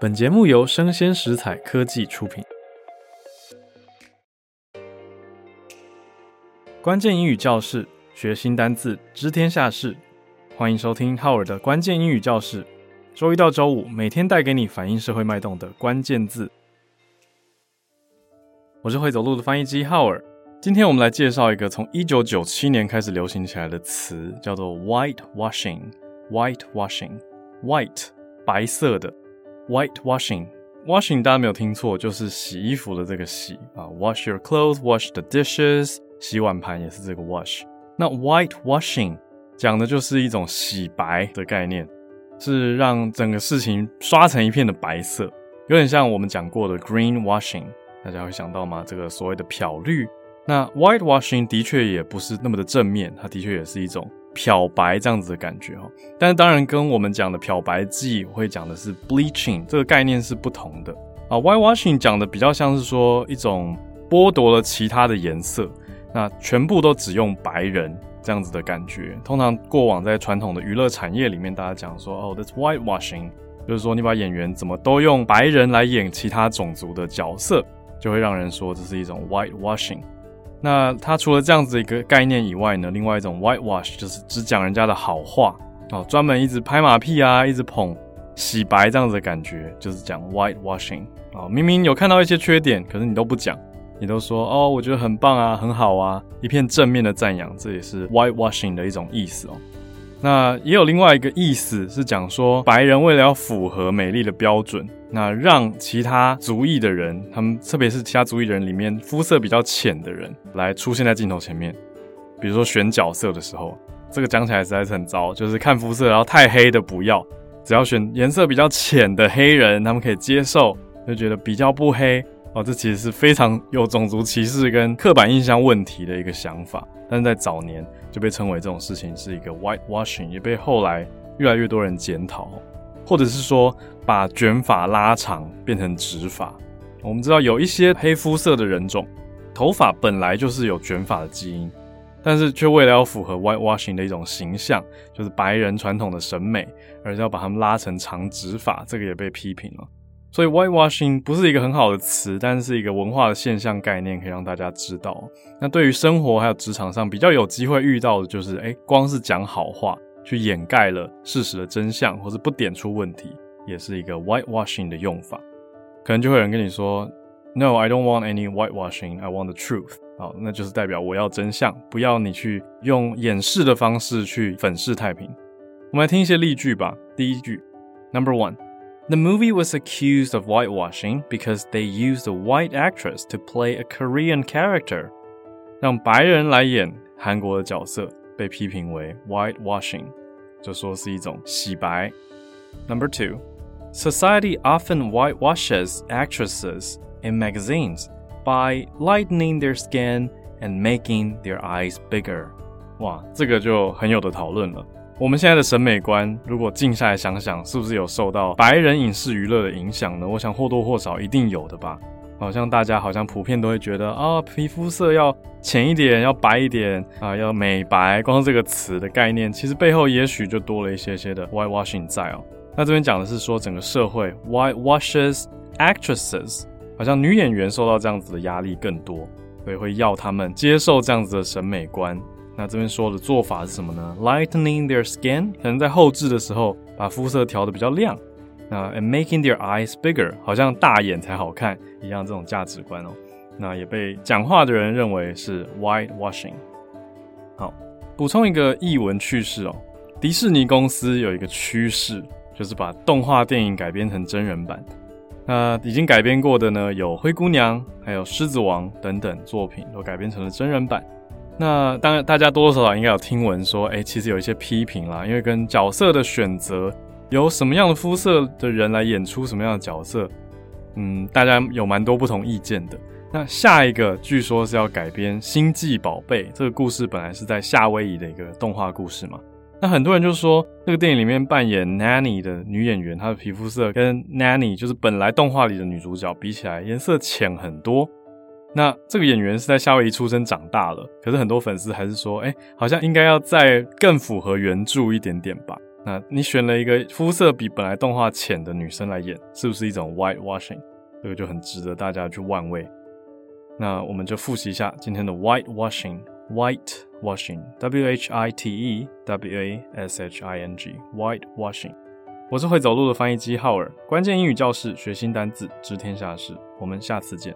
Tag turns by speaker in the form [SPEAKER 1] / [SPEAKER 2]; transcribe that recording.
[SPEAKER 1] 本节目由生鲜食材科技出品。关键英语教室，学新单字，知天下事。欢迎收听浩尔的关键英语教室。周一到周五，每天带给你反映社会脉动的关键字。我是会走路的翻译机浩尔。今天我们来介绍一个从一九九七年开始流行起来的词，叫做 whitewashing。whitewashing，white，白色的。White washing，washing 大家没有听错，就是洗衣服的这个洗啊。Wash your clothes，wash the dishes，洗碗盘也是这个 wash。那 white washing 讲的就是一种洗白的概念，是让整个事情刷成一片的白色，有点像我们讲过的 green washing，大家会想到吗？这个所谓的漂绿。那 white washing 的确也不是那么的正面，它的确也是一种。漂白这样子的感觉哦，但是当然跟我们讲的漂白剂会讲的是 bleaching 这个概念是不同的啊。whitewashing 讲的比较像是说一种剥夺了其他的颜色，那全部都只用白人这样子的感觉。通常过往在传统的娱乐产业里面，大家讲说哦，that's whitewashing，就是说你把演员怎么都用白人来演其他种族的角色，就会让人说这是一种 whitewashing。那它除了这样子一个概念以外呢，另外一种 whitewash 就是只讲人家的好话哦，专门一直拍马屁啊，一直捧洗白这样子的感觉，就是讲 whitewashing 啊。明明有看到一些缺点，可是你都不讲，你都说哦，我觉得很棒啊，很好啊，一片正面的赞扬，这也是 whitewashing 的一种意思哦。那也有另外一个意思是讲说，白人为了要符合美丽的标准，那让其他族裔的人，他们特别是其他族裔的人里面肤色比较浅的人来出现在镜头前面。比如说选角色的时候，这个讲起来实在是很糟，就是看肤色，然后太黑的不要，只要选颜色比较浅的黑人，他们可以接受，就觉得比较不黑哦。这其实是非常有种族歧视跟刻板印象问题的一个想法，但是在早年。就被称为这种事情是一个 whitewashing，也被后来越来越多人检讨，或者是说把卷发拉长变成直发。我们知道有一些黑肤色的人种，头发本来就是有卷发的基因，但是却为了要符合 whitewashing 的一种形象，就是白人传统的审美，而要把他们拉成长直发，这个也被批评了。所以 whitewashing 不是一个很好的词，但是一个文化的现象概念，可以让大家知道。那对于生活还有职场上比较有机会遇到的，就是哎，光是讲好话去掩盖了事实的真相，或是不点出问题，也是一个 whitewashing 的用法。可能就会有人跟你说，No, I don't want any whitewashing. I want the truth. 好，那就是代表我要真相，不要你去用掩饰的方式去粉饰太平。我们来听一些例句吧。第一句，Number one。The movie was accused of whitewashing because they used a white actress to play a Korean character. 让白人来演韩国的角色，被批评为 whitewashing，就说是一种洗白。Number two, society often whitewashes actresses in magazines by lightening their skin and making their eyes bigger. 哇，这个就很有的讨论了。 我们现在的审美观，如果静下来想想，是不是有受到白人影视娱乐的影响呢？我想或多或少一定有的吧。好像大家好像普遍都会觉得啊、皮肤色要浅一点，要白一点啊，要美白。光这个词的概念，其实背后也许就多了一些些的 whitewashing 在哦。那这边讲的是说，整个社会 whitewashes actresses，好像女演员受到这样子的压力更多，所以会要他们接受这样子的审美观。那这边说的做法是什么呢？Lightening their skin，可能在后置的时候把肤色调得比较亮。那 and making their eyes bigger，好像大眼才好看一样，这种价值观哦。那也被讲话的人认为是 whitewashing。好，补充一个译文趣事哦。迪士尼公司有一个趋势，就是把动画电影改编成真人版。那已经改编过的呢，有灰姑娘，还有狮子王等等作品都改编成了真人版。那当然，大家多多少少应该有听闻说，哎、其实有一些批评啦，因为跟角色的选择由什么样的肤色的人来演出什么样的角色，嗯，大家有蛮多不同意见的。那下一个据说是要改编《星际宝贝》这个故事，本来是在夏威夷的一个动画故事嘛。那很多人就说，这个电影里面扮演 Nanny 的女演员，她的皮肤色跟 Nanny 就是本来动画里的女主角比起来，颜色浅很多。那这个演员是在夏威夷出生长大了，可是很多粉丝还是说，哎，好像应该要再更符合原著一点点吧。那你选了一个肤色比本来动画浅的女生来演，是不是一种 whitewashing？这个就很值得大家去玩味。那我们就复习一下今天的 whitewashing，whitewashing，w h i t e w a s h i n g，whitewashing。我是会走路的翻译机浩尔，关键英语教室，学新单字，知天下事。我们下次见。